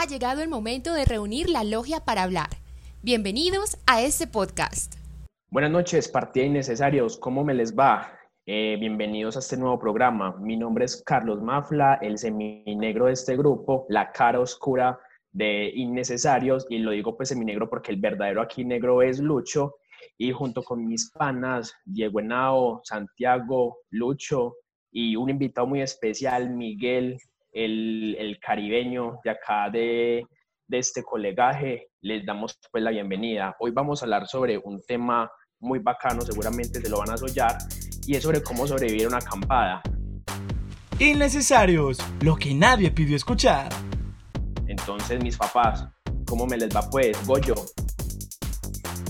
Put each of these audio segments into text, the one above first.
ha llegado el momento de reunir la logia para hablar. Bienvenidos a este podcast. Buenas noches, partida innecesarios. ¿Cómo me les va? Eh, bienvenidos a este nuevo programa. Mi nombre es Carlos Mafla, el seminegro de este grupo, la cara oscura de innecesarios, y lo digo pues seminegro porque el verdadero aquí negro es Lucho, y junto con mis panas, Diego Henao, Santiago, Lucho, y un invitado muy especial, Miguel, el, caribeño de acá de, de este colegaje, les damos pues la bienvenida. Hoy vamos a hablar sobre un tema muy bacano, seguramente se lo van a soñar, y es sobre cómo sobrevivir a una acampada. Innecesarios, lo que nadie pidió escuchar. Entonces, mis papás, ¿cómo me les va pues? Goyo.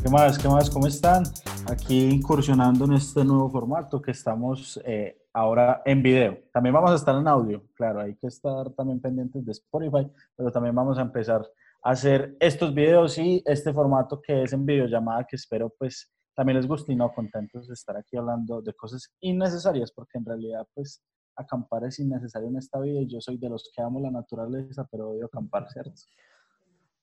¿Qué más? ¿Qué más? ¿Cómo están? Aquí incursionando en este nuevo formato que estamos eh, ahora en video. También vamos a estar en audio, claro, hay que estar también pendientes de Spotify, pero también vamos a empezar a hacer estos videos y este formato que es en videollamada que espero pues también les guste y no contentos de estar aquí hablando de cosas innecesarias, porque en realidad, pues, acampar es innecesario en esta vida y yo soy de los que amo la naturaleza, pero odio acampar, ¿cierto?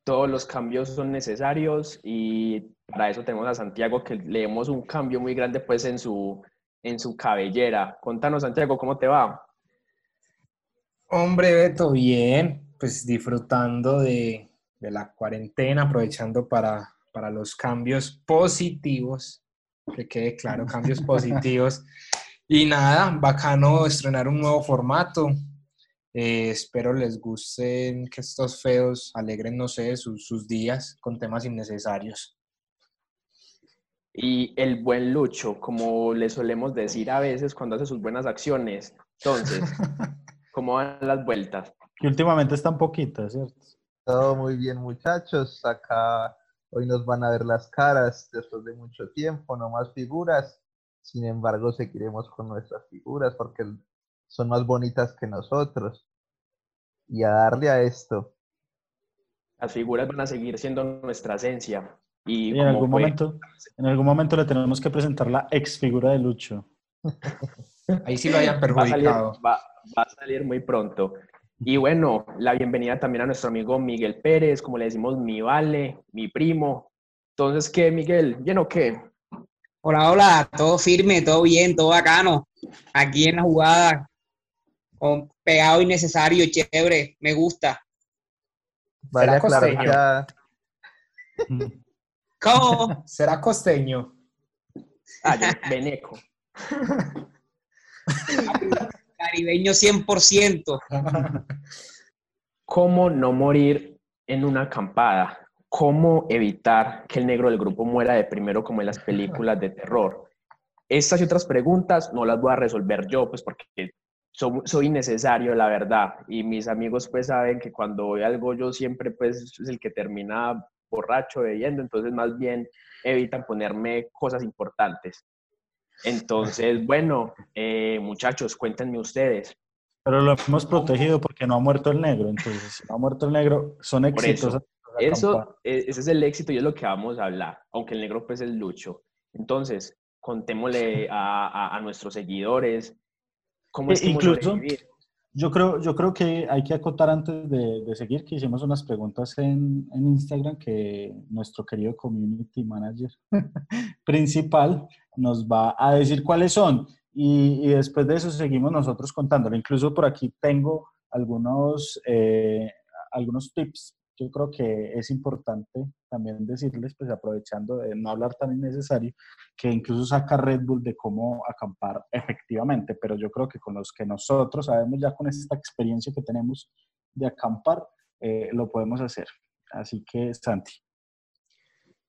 Todos los cambios son necesarios y para eso tenemos a Santiago que leemos un cambio muy grande pues en su, en su cabellera. Contanos, Santiago, ¿cómo te va? Hombre, Beto, bien, pues disfrutando de, de la cuarentena, aprovechando para para los cambios positivos, que quede claro, cambios positivos. Y nada, bacano estrenar un nuevo formato. Eh, espero les gusten que estos feos alegren, no sé, sus, sus días con temas innecesarios. Y el buen Lucho, como le solemos decir a veces cuando hace sus buenas acciones. Entonces, ¿cómo van las vueltas? Que últimamente están poquitas, ¿cierto? Todo muy bien, muchachos. Acá Hoy nos van a ver las caras después de mucho tiempo, no más figuras. Sin embargo, seguiremos con nuestras figuras porque son más bonitas que nosotros. Y a darle a esto. Las figuras van a seguir siendo nuestra esencia. Y, en, algún momento, en algún momento le tenemos que presentar la ex figura de Lucho. Ahí sí lo hayan perjudicado. va a salir muy pronto. Y bueno, la bienvenida también a nuestro amigo Miguel Pérez, como le decimos, mi vale, mi primo. Entonces, ¿qué, Miguel? ¿Bien o qué? Hola, hola, todo firme, todo bien, todo bacano. Aquí en la jugada, con pegado innecesario, chévere, me gusta. Vale, claro, ¿Cómo? ¿Será costeño? Ah, veneco. Caribeño 100%. ¿Cómo no morir en una acampada? ¿Cómo evitar que el negro del grupo muera de primero como en las películas de terror? Estas y otras preguntas no las voy a resolver yo, pues porque soy, soy innecesario, la verdad. Y mis amigos pues saben que cuando voy algo yo siempre pues es el que termina borracho, bebiendo, entonces más bien evitan ponerme cosas importantes. Entonces, bueno, eh, muchachos, cuéntenme ustedes. Pero lo hemos protegido porque no ha muerto el negro. Entonces, si no ha muerto el negro, son éxitos. Eso, e, ese es el éxito y es lo que vamos a hablar, aunque el negro pues es lucho. Entonces, contémosle a, nuestros seguidores cómo es que Incluso, yo creo, yo creo que hay que acotar antes de, seguir que hicimos unas preguntas en, en, Instagram que nuestro querido community manager principal nos va a decir cuáles son. Y, después de eso seguimos nosotros contándolo. Incluso por aquí tengo algunos, eh, algunos tips yo creo que es importante también decirles, pues aprovechando de no hablar tan innecesario, que incluso saca Red Bull de cómo acampar efectivamente, pero yo creo que con los que nosotros sabemos ya con esta experiencia que tenemos de acampar, eh, lo podemos hacer. Así que, Santi.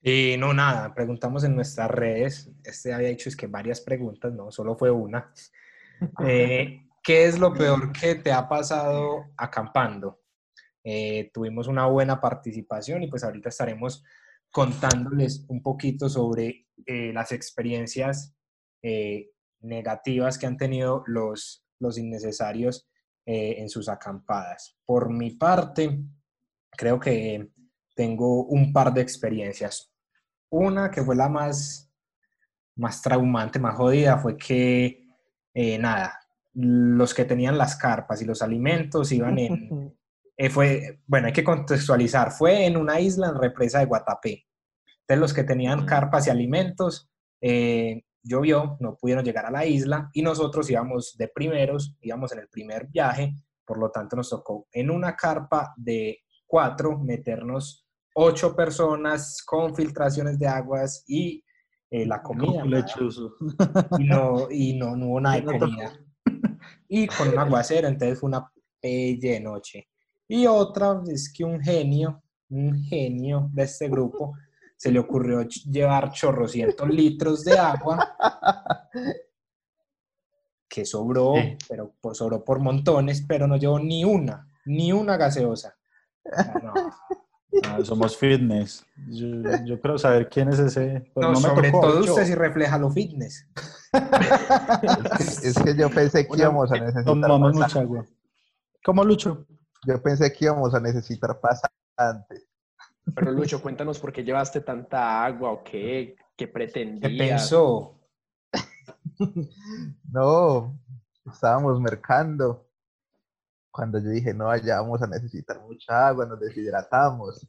Y no, nada, preguntamos en nuestras redes, este había dicho es que varias preguntas, no, solo fue una. Eh, ¿Qué es lo peor que te ha pasado acampando? Eh, tuvimos una buena participación y pues ahorita estaremos contándoles un poquito sobre eh, las experiencias eh, negativas que han tenido los, los innecesarios en sus acampadas. Por mi parte, creo que tengo un par de experiencias. Una que fue la más, más traumante, más jodida, fue que, nada, los que tenían las carpas y los alimentos iban en, Eh, fue, bueno, hay que contextualizar, fue en una isla en represa de Guatapé. Entonces los que tenían carpas y alimentos, eh, llovió, no pudieron llegar a la isla y nosotros íbamos de primeros, íbamos en el primer viaje, por lo tanto nos tocó en una carpa de cuatro meternos ocho personas con filtraciones de aguas y eh, la comida. Lechoso. Y no, y no, no hubo nada de comida. Y con un aguacero, entonces fue una pelle noche. Y otra es que un genio, un genio de este grupo, se le ocurrió llevar chorrocientos litros de agua que sobró, pero por, sobró por montones, pero no llevó ni una, ni una gaseosa. Ah, No, Ah, somos fitness. Yo, yo creo saber quién es ese. pero no, no me sobre tocó, todo yo. usted sí refleja lo fitness. Es que, yo pensé que íbamos a necesitar Tomamos mucha agua. ¿Cómo, Lucho? Yo pensé que íbamos a necesitar pasante. Pero Lucho, cuéntanos por qué llevaste tanta agua o qué, qué ¿Qué pretendías. pensó? No, estábamos mercando. Cuando yo dije, no, allá vamos a necesitar mucha agua, nos deshidratamos.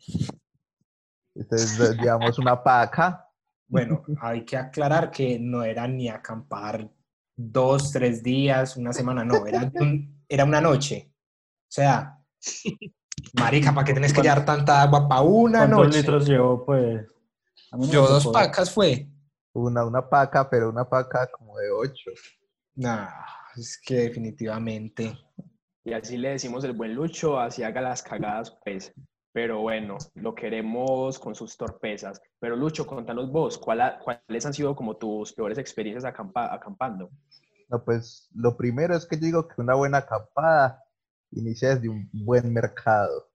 Entonces nos llevamos una paca. Bueno, hay que aclarar que no era ni acampar dos, tres días, una semana, no, era, un- era una noche. O sea, marica, ¿para qué tenés que llevar tanta agua para una ¿Cuántos noche? litros llevó, pues? A mí no Yo dos pacas fue. Una, una paca, pero una paca como de ocho. Nah, es que definitivamente. Y así le decimos el buen Lucho, así haga las cagadas, pues. Pero bueno, lo queremos con sus torpezas. Pero Lucho, contanos vos, ¿cuál ha- ¿cuáles han sido como tus peores experiencias acampa- acampando? No, pues lo primero es que yo digo que una buena acampada inicia desde un buen mercado.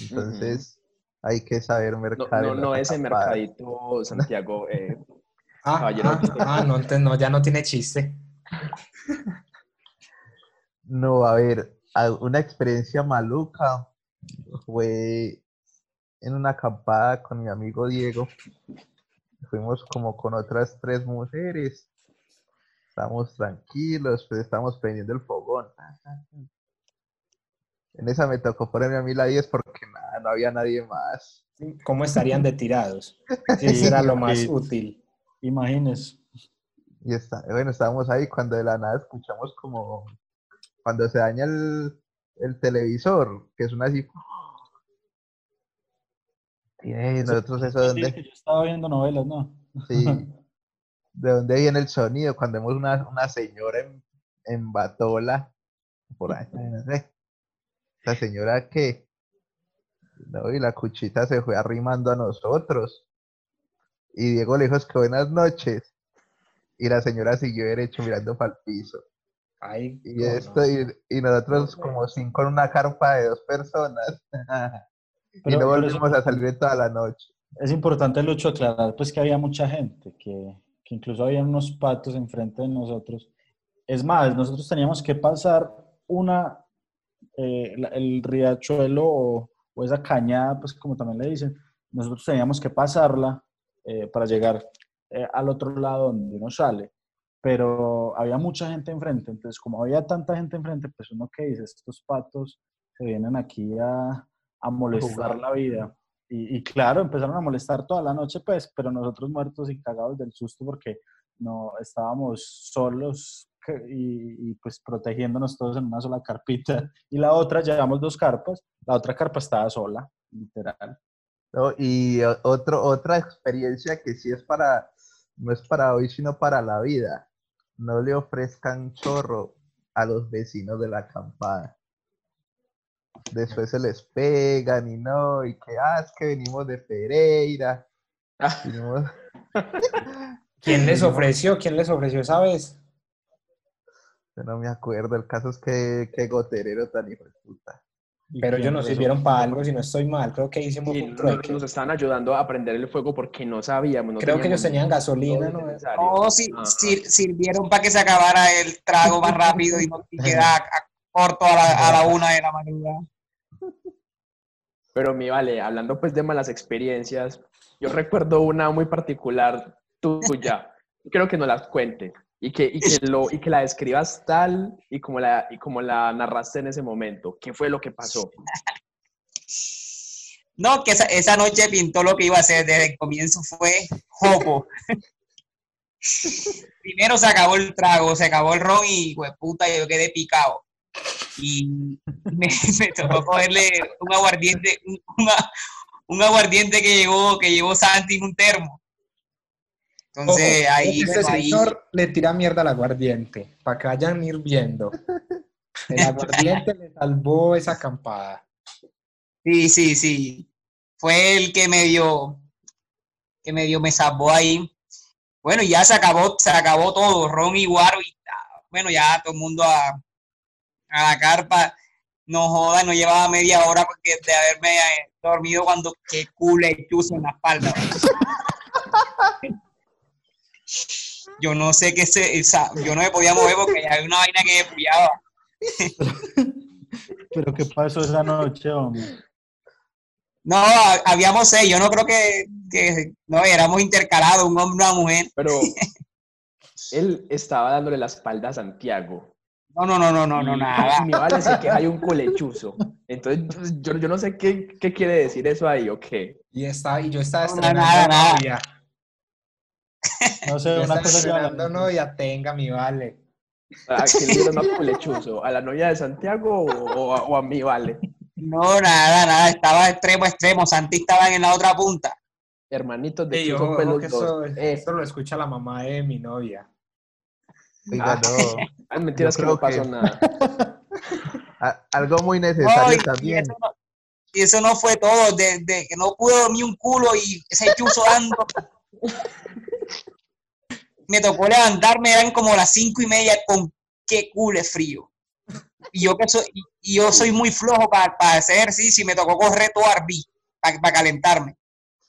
Entonces hay que saber No, mercar. no, no las ese mercadito, Santiago. eh, Ah, Caballero. ah, ah, no, entonces no, ya no tiene chiste. No, a ver, una experiencia maluca fue en una acampada con mi amigo Diego. Fuimos como con otras tres mujeres. Estábamos tranquilos, pues estábamos prendiendo el fogón. En esa me tocó ponerme a mí la 10 porque nada, no había nadie más. ¿Cómo estarían de tirados? Eso era lo más útil. Imagínese. Y está, bueno, estábamos ahí cuando de la nada escuchamos como cuando se daña el, el televisor, que suena así. Y nosotros eso de Sí, yo estaba viendo novelas, ¿no? sí, de dónde viene el sonido, cuando vemos una, una señora en, en batola, por ahí, no sé. La señora que, no, y la cuchita se fue arrimando a nosotros. Y Diego le dijo, es que buenas noches. Y la señora siguió derecho mirando para el piso. Ay, Y esto, y, y nosotros como cinco en una carpa de dos personas. y no volvimos a salir toda la noche. Es importante, Lucho, aclarar pues que había mucha gente, que, que incluso había unos patos enfrente de nosotros. Es más, nosotros teníamos que pasar una, eh, el riachuelo o, o esa cañada, pues como también le dicen, nosotros teníamos que pasarla eh, para llegar eh, al otro lado donde uno sale. Pero había mucha gente enfrente, entonces como había tanta gente enfrente, pues uno que dice, estos patos se vienen aquí a, a molestar la vida. Y, y claro, empezaron a molestar toda la noche, pues, pero nosotros muertos y cagados del susto porque no estábamos solos y, y, pues protegiéndonos todos en una sola carpita. Y la otra, llevamos dos carpas, la otra carpa estaba sola, literal. ¿no? Y otro, otra experiencia que sí es para, no es para hoy, sino para la vida. No le ofrezcan chorro a los vecinos de la acampada. Después se les pegan y no, y que, ah, es que venimos de Pereira. Ah. venimos- ¿Quién les ofreció? ¿Quién les ofreció esa vez? Yo no me acuerdo, el caso es que, que goterero tan hijo de puta. ¿Y Pero ellos nos sirvieron para algo, si no estoy mal. Creo que hicimos un nos, trueque. nos estaban ayudando a prender el fuego porque no sabíamos. no Creo que ellos tenían gasolina, ¿no? necesario. No, si- sir- sirvieron para que se acabara el trago más rápido y no y queda a- a- corto a la, a la una de la madrugada. Pero mi vale, hablando pues de malas experiencias, yo recuerdo una muy particular tuya. Creo que no las cuente. Y que, y que, lo, y que la describas tal y como la, y como la narraste en ese momento. ¿Qué fue lo que pasó? No, que esa, esa noche pintó lo que iba a hacer. Desde el comienzo fue jopo. Primero se acabó el trago, se acabó el ron y, pues, puta, yo quedé picado. Y me, tocó cogerle un aguardiente, un, un aguardiente que llevó, que llevó Santi en un termo. Entonces, Ojo, ahí, este bueno, ahí- señor le tira mierda al aguardiente, para que vayan ir viendo. El aguardiente le salvó esa acampada. Sí, sí, sí. Fue el que me dio, que me dio, me salvó ahí. Bueno, y ya se acabó, se acabó todo, ron y guaro y ah, bueno, ya todo el mundo a, a la carpa. No joda, no llevaba media hora porque de haberme eh, dormido cuando qué cule chuzo en la espalda. Yo no sé qué se, esa- yo no me podía mover porque había una vaina que me puyaba. Pero ¿qué pasó esa noche, hombre? No, ha- habíamos seis, yo no creo que, que no, éramos intercalados, un hombre y una mujer. Pero él estaba dándole la espalda a Santiago. No, no, no, no, no, no, nada. Mi vale se queja hay un colechuzo. Entonces, yo, yo no sé qué, qué quiere decir eso ahí o qué. Y, está, y yo estaba No, estrenando nada, nada. novia. No sé, una cosa lleva a la estrenando otra. novia, tenga mi vale. ¿A quién le dieron más culechuzo? ¿A la novia de Santiago o, o a, o a mi vale? No, nada, nada, estaba extremo, extremo. Santi estaba en la otra punta. Hermanitos de Ey, ojo, ojo, que eso, Eh, esto lo escucha la mamá de mi novia. Oiga, Ah. no. ay, mentiras que no pasó que- nada. A- algo muy No, necesario y también. eso no, y eso no fue todo, de, de que no pude dormir un culo y ese chuzo dando. Me tocó levantarme, eran como las cinco y media con qué culo es frío. Y yo que soy, y- yo soy muy flojo para, para hacer ejercicio y me tocó correr todo arbí para, calentarme.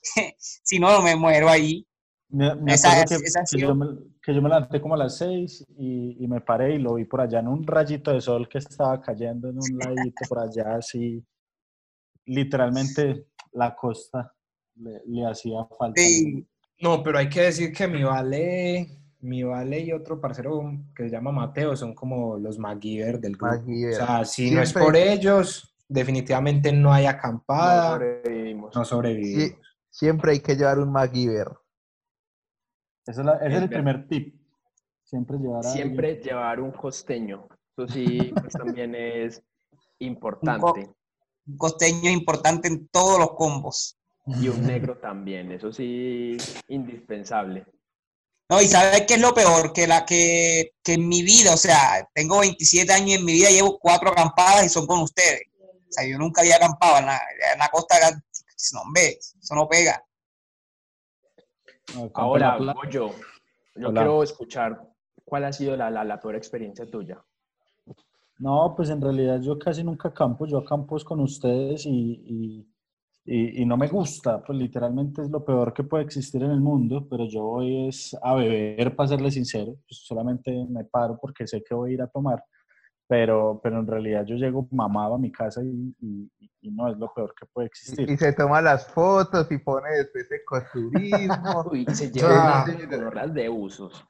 si no, me muero ahí. Me, me Esa- que, esa que yo me, que yo me levanté como a las seis y, y me paré y lo vi por allá en un rayito de sol que estaba cayendo en un ladito por allá, así. Literalmente la costa le, le hacía falta. Sí. No, pero hay que decir que mi vale, mi vale y otro parcero que se llama Mateo son como los MacGyver del grupo. MacGyver. O sea, si no es por ellos, definitivamente no hay No acampada, sobrevivimos. no sobrevivimos. Sí, siempre hay que llevar un MacGyver. Ese es, la- ese es el primer tip. Siempre llevar a Siempre llevar un costeño. Eso sí, pues también es importante. Un costeño es importante en todos los combos. Y un negro también. Eso sí, indispensable. No, y ¿sabes qué es lo peor? Que, la, que, que en mi vida, o sea, tengo 27 años y en mi vida llevo cuatro acampadas y son con ustedes. O sea, yo nunca había acampado en la, en la costa. No, hombre, eso no pega. Ahora, yo Hola. quiero escuchar cuál ha sido la, la, la peor experiencia tuya. No, pues en realidad yo casi nunca acampo, yo acampo es con ustedes y, y, y- y no me gusta, pues literalmente es lo peor que puede existir en el mundo, pero yo voy es a beber, para serle sincero, pues solamente me paro porque sé que voy a ir a tomar, pero, pero en realidad yo llego mamado a mi casa y, y- y no es lo peor que puede existir. Y se toma las fotos y pone después ecoturismo. Uy, se con horas de usos.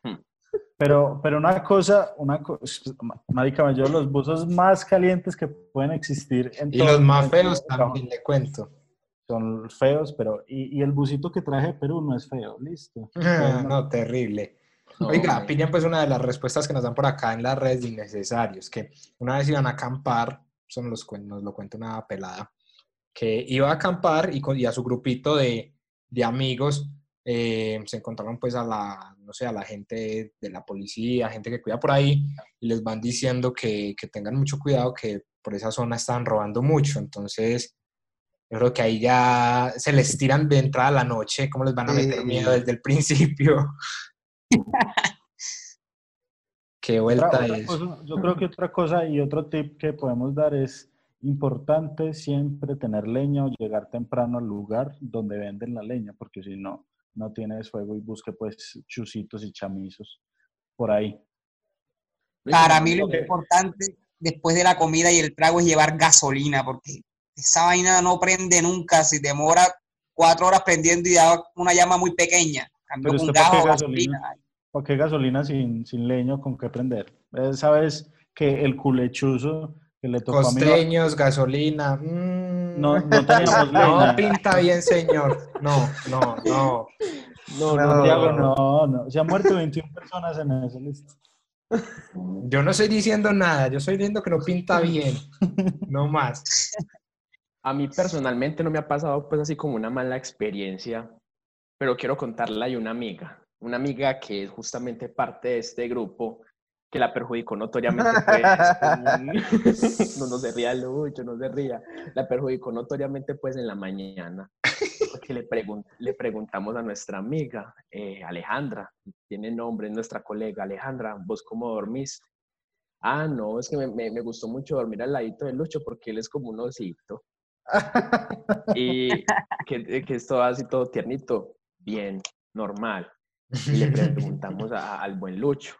Pero, pero una cosa, una cosa, marica, llevo los buzos más calientes que pueden existir en Y todo los más feos también, le cuento. Son feos, pero... Y, y el busito que traje de Perú no es feo, listo. No, terrible. No, Oiga, pillen pues una de las respuestas que nos dan por acá en las redes de innecesarios, que una vez iban a acampar, eso nos, los nos lo cuenta una pelada, que iba a acampar y, con- y a su grupito de, de amigos eh, se encontraron pues a la, no sé, a la gente de la policía, gente que cuida por ahí, y les van diciendo que, que tengan mucho cuidado, que por esa zona están robando mucho, entonces... Yo creo que ahí ya se les tiran de entrada a la noche, cómo les van a meter Sí. miedo desde el principio. Qué vuelta Otra- otra es. cosa- yo creo que otra cosa y otro tip que podemos dar es importante siempre tener leña o llegar temprano al lugar donde venden la leña, porque si no, no tienes fuego y busque pues chusitos y chamizos por ahí. Para mí lo Ok. importante después de la comida y el trago es llevar gasolina, porque esa vaina no prende nunca. Si demora cuatro horas prendiendo y da una llama muy pequeña. Cambio Pero con usted, ¿para gas qué o gasolina? gasolina. ¿Para qué gasolina sin, sin leño con qué prender? Eh, ¿Sabes que el culechuzo que le tocó a mi Costeños, gasolina. mm, no, no teníamos leña? no pinta bien, señor. No, no, no. No, No, no, Santiago, no. no, no. Se han muerto 21 personas en eso, listo. Yo no estoy diciendo nada, yo estoy diciendo que no pinta bien. No más. A mí personalmente no me ha pasado pues así como una mala experiencia, pero quiero contarla de una amiga, una amiga que es justamente parte de este grupo que la perjudicó notoriamente pues, no, no se ría Lucho, no se ría, la perjudicó notoriamente pues en la mañana, porque le, pregun- le preguntamos a nuestra amiga, eh, Alejandra, tiene nombre, es nuestra colega, Alejandra, ¿vos cómo dormís? Ah, no, es que me, me- me gustó mucho dormir al ladito de Lucho porque él es como un osito. Y que, que es todo así, todo tiernito. Bien, normal. Y le preguntamos a- al buen Lucho.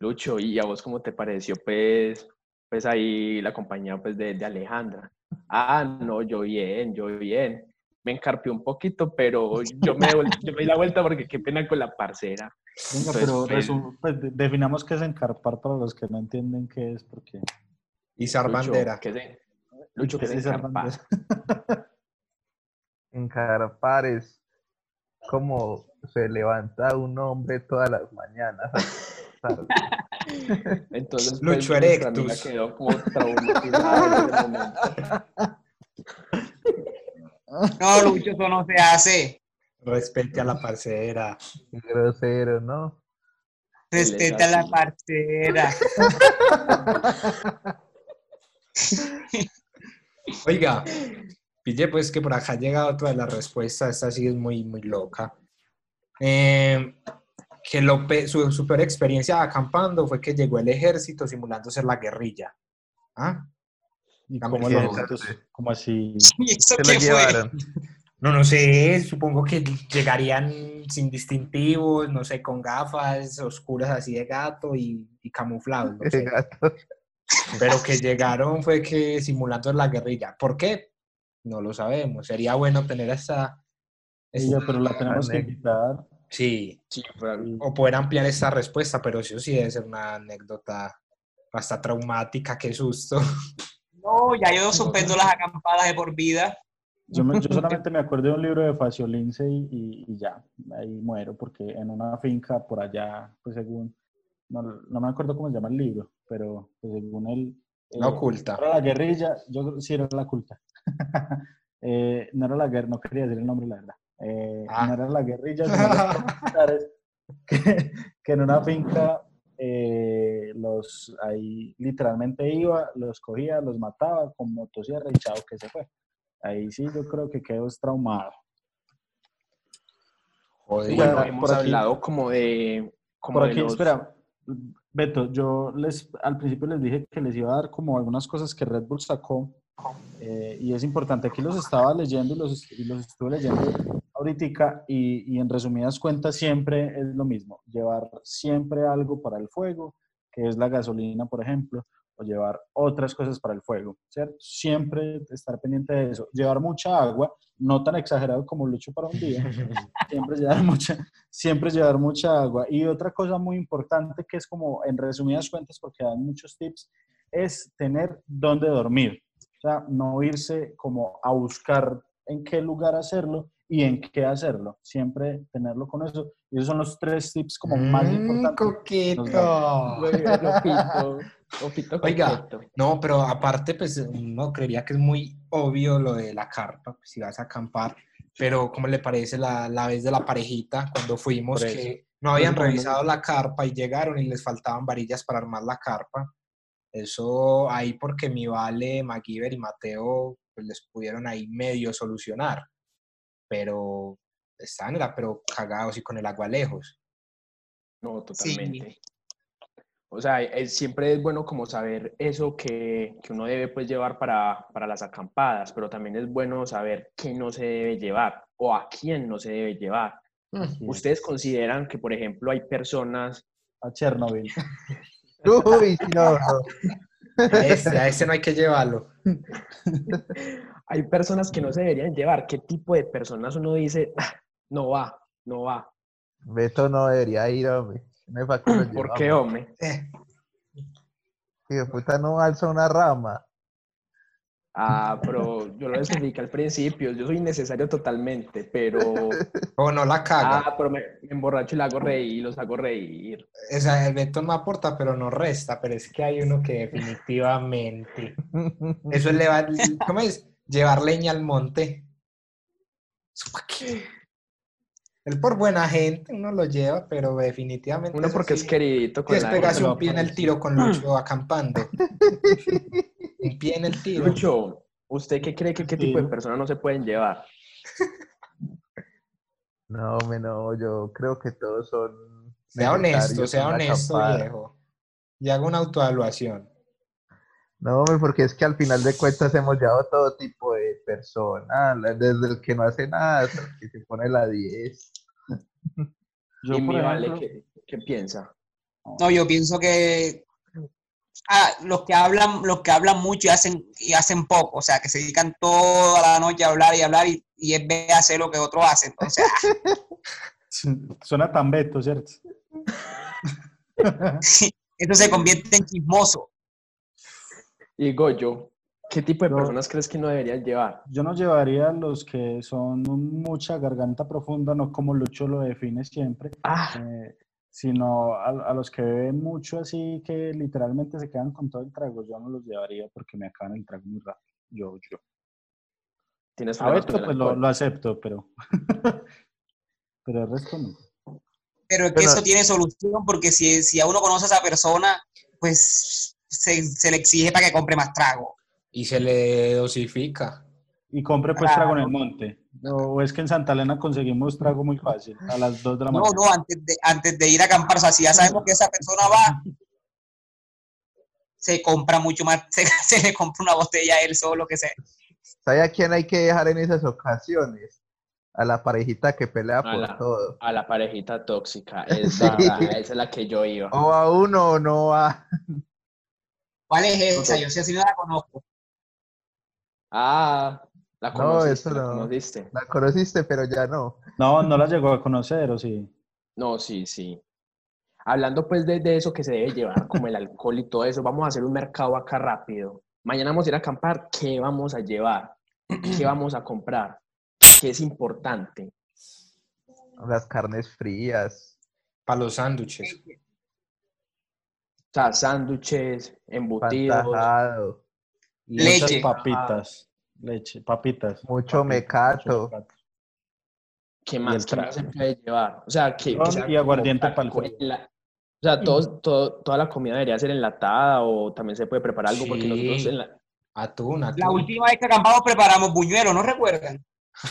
Lucho, ¿y a vos cómo te pareció, pues, pues ahí la compañía pues, de, de Alejandra? Ah, no, yo bien, yo bien. Me encarpió un poquito, pero yo me, yo me di la vuelta porque qué pena con la parcera. Venga, Pues, pero pues- pues, de- definamos qué es encarpar para los que no entienden qué es, porque... Izar bandera. ¿qué se, Lucho, ¿qué ¿Qué se es encarpa? bandera? Encarpar es como se levanta un hombre todas las mañanas. Entonces, pues, Lucho Erectus. quedó como. No, Lucho, eso no se hace. Respete a la parcera. Qué grosero, ¿no? Respeta a la parcera. Oiga, pille pues que por acá ha llegado otra de las respuestas, esta sí es muy, muy loca. Eh, que lo pe- su, su peor experiencia acampando fue que llegó el ejército simulando ser la guerrilla. ¿Ah? Y los otros, como así... ¿Y eso ¿Qué qué lo fue? llevaron? No, no sé, supongo que llegarían sin distintivos, no sé, con gafas oscuras así de gato y, y camuflados, no sé. gato. Pero que llegaron fue que simulando la guerrilla. ¿Por qué? No lo sabemos. Sería bueno tener esta... Ella, pero la tenemos que quitar. Sí, Sí, o poder ampliar esta respuesta, pero eso sí debe ser una anécdota hasta traumática, qué susto. No, ya yo suspendo las acampadas de por vida. Yo, me- yo solamente me acuerdo de un libro de Facio Lince y, y- y ya, ahí muero, porque en una finca por allá, pues según, no, no me acuerdo cómo se llama el libro, pero pues según él... La eh, oculta. Era la guerrilla, yo creo- sí era la oculta. Eh, no era la guerra, no quería decir el nombre, la verdad. Eh, Ah. No era la guerrilla, sino los que, que en una finca los ahí literalmente iba, los cogía, los mataba con motosierra y chao que se fue. Ahí sí yo creo que quedó traumado. Joder. Bueno, hemos hablado como de... Como Por de aquí, los- espera, Beto, yo les al principio les dije que les iba a dar como algunas cosas que Red Bull sacó eh, y es importante. Aquí los estaba leyendo y los, y los estuve leyendo ahorita y, y en resumidas cuentas siempre es lo mismo. Llevar siempre algo para el fuego, que es la gasolina, por ejemplo, o llevar otras cosas para el fuego, ¿cierto? Siempre estar pendiente de eso. Llevar mucha agua, no tan exagerado como Lucho para un día, siempre llevar mucha, siempre llevar mucha agua. Y otra cosa muy importante que es como en resumidas cuentas, porque dan muchos tips, es tener dónde dormir. O sea, no irse como a buscar en qué lugar hacerlo y en qué hacerlo. Siempre tenerlo con eso. Y esos son los tres tips como más Mm, importantes. coqueto. Muy bien, Opito, Opito Oiga. coqueto. No, pero aparte, pues uno creería que es muy obvio lo de la carpa, pues, si vas a acampar, pero ¿cómo le parece la, la vez de la parejita cuando fuimos que no habían revisado la carpa y llegaron y les faltaban varillas para armar la carpa? Eso ahí porque mi Vale, MacGyver y Mateo pues, les pudieron ahí medio solucionar, pero estaban era pero cagados y con el agua lejos. No, Sí. totalmente. O sea, es- siempre es bueno como saber eso que, que uno debe pues llevar para, para las acampadas, pero también es bueno saber qué no se debe llevar o a quién no se debe llevar. Así es. ¿Ustedes consideran que, por ejemplo, hay personas, A Chernobyl. Uy, sí, no, no. A ese, a ese no hay que llevarlo. hay personas que no se deberían llevar? ¿Qué tipo de personas uno dice, "Ah, no va, no va? Beto no debería ir, hombre. No qué ¿Por qué, hombre? Eh, Hijo de puta no alza una rama. Ah, pero yo lo expliqué al principio. Yo soy innecesario totalmente, pero. o no la caga. Ah, pero me, me emborracho y la hago reír, los hago reír. O sea, el Beto no aporta, pero no resta. Pero es que hay uno que definitivamente. Eso es levar, ¿cómo es? Llevar leña al monte. ¿Eso pa' qué? Él por buena gente uno lo lleva, pero definitivamente. Uno porque sí, es queridito con Es la pegarse gente. un pie en el tiro con Lucho acampando. un pie en el tiro. Lucho, ¿usted qué cree que qué tipo de personas no se pueden llevar? No, me no, yo creo que todos son. Sea honesto, sea honesto, viejo. Y haga una autoevaluación. No, porque es que al final de cuentas hemos llevado todo tipo de personas, desde el que no hace nada hasta el que se pone la 10. Yo, y por mi vale, ejemplo, ¿qué, qué piensa? No, yo pienso que ah, los que hablan, los que hablan mucho y hacen, y hacen poco, o sea, que se dedican toda la noche a hablar y hablar y, y en vez de hacer lo que otros hacen. Entonces, suena tan beto, ¿cierto? eso se convierte en chismoso. Y Goyo, ¿qué tipo de Yo- personas crees que no deberían llevar? Yo no llevaría a los que son mucha garganta profunda, no como Lucho lo define siempre, Ah, eh, sino a, a los que beben mucho así que literalmente se quedan con todo el trago. Yo no los llevaría porque me acaban el trago muy rápido. Yo, yo. tienes A el pues lo, lo acepto, pero pero el resto no. Pero es que Pero- eso tiene solución porque si, si a uno conoce a esa persona, pues se, se le exige para que compre más trago. Y se le dosifica. Y compre pues trago en el monte. O es que en Santa Elena conseguimos trago muy fácil, a las 2 de la No, mañana. no, antes de, antes de ir a acampar, o sea, si ya sabemos que esa persona va, se compra mucho más, se, se le compra una botella a él solo, que sea. ¿Sabe a quién hay que dejar en esas ocasiones? A la parejita que pelea A por la- todo. A la parejita tóxica. Es Sí. verdad, esa es la que yo iba. O a uno o no a. ¿Cuál es esa? Yo sé si no la conozco. Ah, la No, conociste, eso la no. conociste. La conociste, pero ya no. No, no la llegó a conocer, ¿o sí? No, sí, sí. Hablando pues de, de eso que se debe llevar, como el alcohol y todo eso, vamos a hacer un mercado acá rápido. Mañana vamos a ir a acampar, ¿qué vamos a llevar? ¿Qué vamos a comprar? ¿Qué es importante? Las carnes frías. Para los sándwiches. O sea, sándwiches, embutidos, Pantajado. Y Leche. muchas papitas. Leche, papitas. Mucho papitas, mecato. mucho mecato. ¿qué más, ¿qué más se puede llevar? O sea, que, que Ron sea y como aguardiente. La- o sea, todo, todo- toda la comida debería ser enlatada o también se puede preparar algo porque Sí. nosotros en la... Atún, atún. La última vez que acampamos preparamos buñuelos, ¿no recuerdan?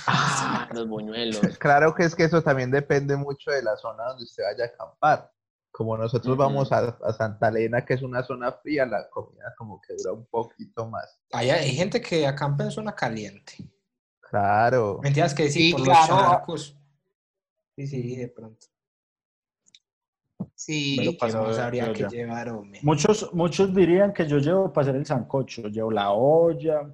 Ah, los buñuelos. Claro que es que eso también depende mucho de la zona donde usted vaya a acampar. Como nosotros vamos a, a Santa Elena, que es una zona fría, la comida como que dura un poquito más. Hay, hay gente que acampa en zona caliente. Claro. Mentiras que sí, Sí, por claro. los charcos. Sí, sí, de pronto. Sí. Pero pasa ¿qué más de- habría que llevar, hombre? Muchos, muchos dirían que yo llevo para hacer el sancocho. Llevo la olla,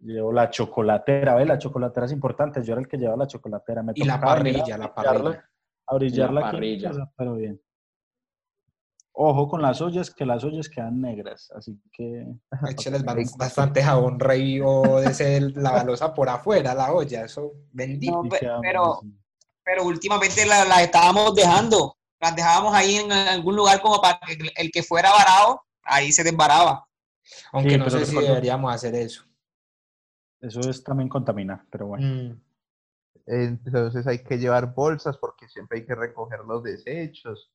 llevo la chocolatera. ¿Ve? La chocolatera es importante. Yo era el que llevaba la chocolatera. Me Y la a parrilla, la brillarla- parrilla. A brillarla La aquí en parrilla. pero bien. Ojo con las ollas, que las ollas quedan negras. Así que Échales bastante jabón rey o de ser la balosa por afuera, la olla, eso bendito. No, pero, pero últimamente la- las estábamos dejando. Las dejábamos ahí en algún lugar como para que el que fuera varado, ahí se desbaraba. Aunque Sí, no pero sé si deberíamos hacer eso. Eso es también contamina, pero bueno. Mm. Entonces hay que llevar bolsas porque siempre hay que recoger los desechos.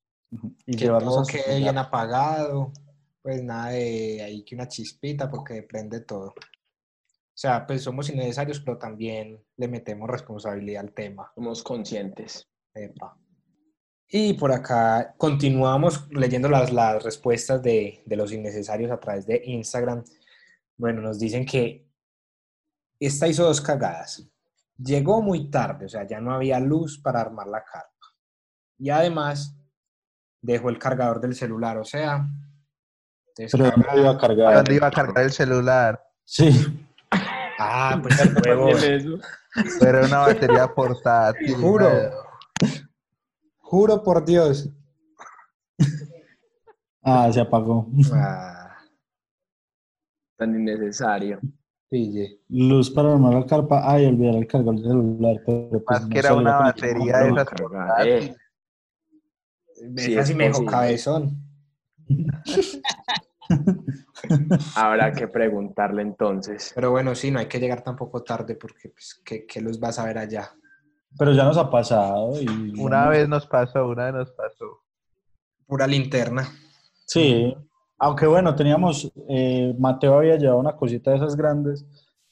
Y que llevarlos todo a quede bien apagado, pues nada de ahí que una chispita porque prende todo. O sea, pues somos innecesarios, pero también le metemos responsabilidad al tema. Somos conscientes. Epa. Y por acá continuamos leyendo las, las respuestas de, de los innecesarios a través de Instagram. Bueno, nos dicen que esta hizo dos cagadas. Llegó muy tarde, o sea, ya no había luz para armar la carpa. Y además dejó el cargador del celular, o sea, Pero ¿dónde iba a ¿A cargar? dónde iba a cargar el celular? Sí. Ah, pues el huevo. Era una batería portátil. Juro. Juro por Dios. Ah, se apagó. Ah, Tan innecesario. pille. Luz para armar la carpa. Ay, olvidar el cargador del celular. Pero pues Más no que era una batería de esas portátiles. Sí, Casi me posible. cabezón. Habrá que preguntarle entonces. Pero bueno, sí, no hay que llegar tampoco tarde porque, pues, ¿qué, qué luz vas a ver allá? Pero ya nos ha pasado. Y Una vez nos pasó, una vez nos pasó. Pura linterna. Sí, aunque bueno, teníamos, eh, Mateo había llevado una cosita de esas grandes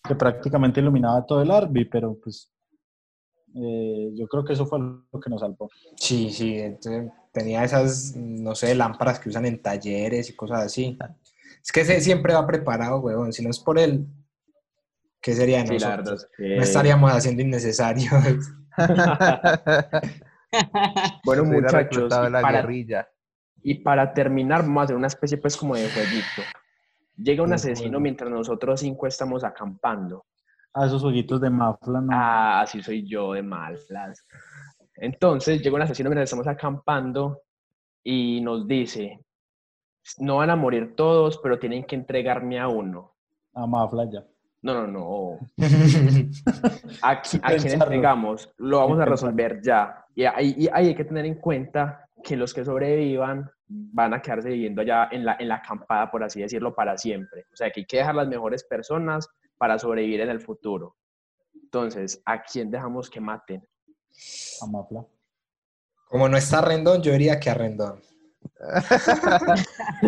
que prácticamente iluminaba todo el Arby, pero pues eh, yo creo que eso fue lo que nos salvó. Sí, sí, entonces tenía esas, no sé, lámparas que usan en talleres y cosas así. Es que ese siempre va preparado, huevón. Si no es por él, ¿qué sería de Sí, nosotros? que... No estaríamos haciendo innecesarios. Bueno, Se muchachos, y la para, guerrilla. y para terminar, vamos a hacer una especie pues como de jueguito. Llega un asesino mientras nosotros cinco estamos acampando. Ah, esos jueguitos de Mafla, no. Ah, así soy yo de malas. Entonces llega un asesino mientras estamos acampando y nos dice, no van a morir todos, pero tienen que entregarme a uno. A Mafla ya. No, no, no. ¿A, a quién entregamos? Lo vamos a resolver ya. Y ahí, y ahí hay que tener en cuenta que los que sobrevivan van a quedarse viviendo allá en la, en la acampada, por así decirlo, para siempre. O sea, que hay que dejar las mejores personas para sobrevivir en el futuro. Entonces, ¿a quién dejamos que maten? A Mafla. Como no está Rendón, yo diría que a Rendón.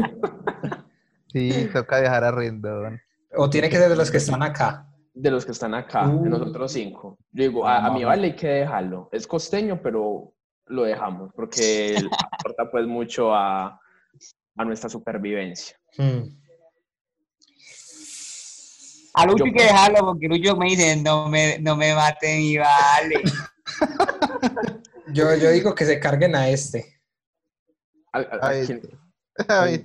Sí, toca dejar a Rendón. O tiene que ser de los que están acá. De los que están acá, Uh. de nosotros cinco. Yo digo, a, a mi vale hay que dejarlo. Es costeño, pero lo dejamos porque aporta pues mucho a, a nuestra supervivencia. Hmm. A Lucho Yo- hay que dejarlo porque Lucho me dice, no me, no me maten y vale. Yo, yo digo que se carguen a este. ¿A, a- a quién?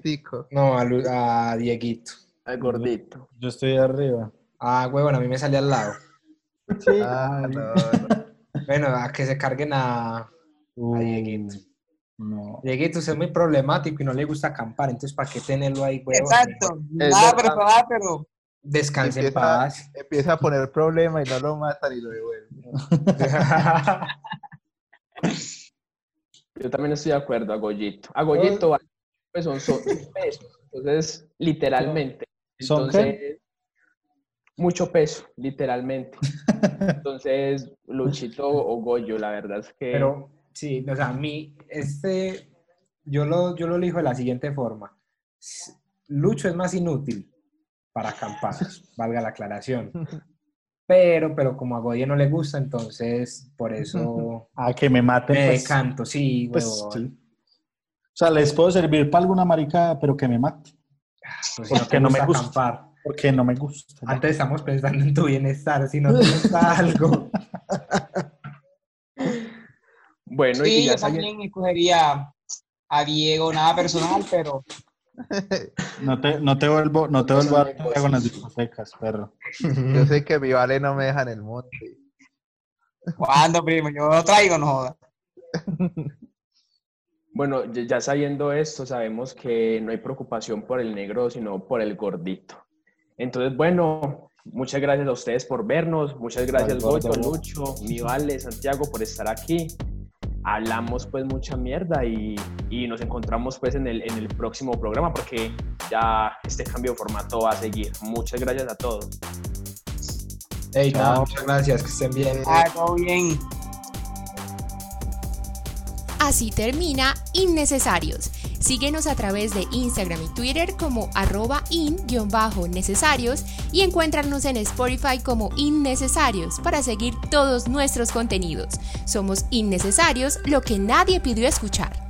Tico. No, a, Lu- a Dieguito. Al gordito. Yo estoy arriba. Ah, huevón, a mí me sale al lado. Sí. Ah, no, no. Bueno, a que se carguen a, Uh, a Dieguito. no. Dieguito usted es muy problemático y no le gusta acampar, entonces ¿para qué tenerlo ahí, huevón? Exacto. Nada verdad. personal, pero Descanse en Empieza- paz. Empieza a poner problema y no lo matan y lo devuelven. Yo también estoy de acuerdo a Goyito. A Goyito pues son, son pesos. Entonces, literalmente. ¿Son qué? Entonces, mucho peso, literalmente. Entonces, Luchito o Goyo, la verdad es que... Pero sí, o sea, a mí, este, yo lo, yo lo elijo de la siguiente forma. Lucho es más inútil para acampar, valga la aclaración. Pero, pero como a Goye no le gusta, entonces por eso A que me maten. me pues, decanto, sí, pues, sí. O sea, les puedo servir para alguna maricada, pero que me mate. Pues si no Porque no me gusta acampar. Porque no me gusta. Antes estamos pensando en tu bienestar, si no te gusta algo. Bueno, y sí, ya yo también escogería a Diego, nada personal, pero No te, no te vuelvo, no te vuelvo a dar con las discotecas, perro. Yo sé que mi vale no me deja en el monte. cuando primo, yo lo traigo, no joda. Bueno, ya sabiendo esto, sabemos que no hay preocupación por el negro, sino por el gordito. Entonces, bueno, muchas gracias a ustedes por vernos, muchas gracias. Goyo, Lucho, mi Vale, Santiago por estar aquí. Hablamos pues mucha mierda y, y nos encontramos pues en el, en el próximo programa porque ya este cambio de formato va a seguir. Muchas gracias a todos. Ey, nada, muchas gracias, que estén bien. Ah, todo bien. Así termina Innecesarios. Síguenos a través de Instagram y Twitter como arroba in-necesarios y encuéntranos en Spotify como Innecesarios para seguir todos nuestros contenidos. Somos Innecesarios, lo que nadie pidió escuchar.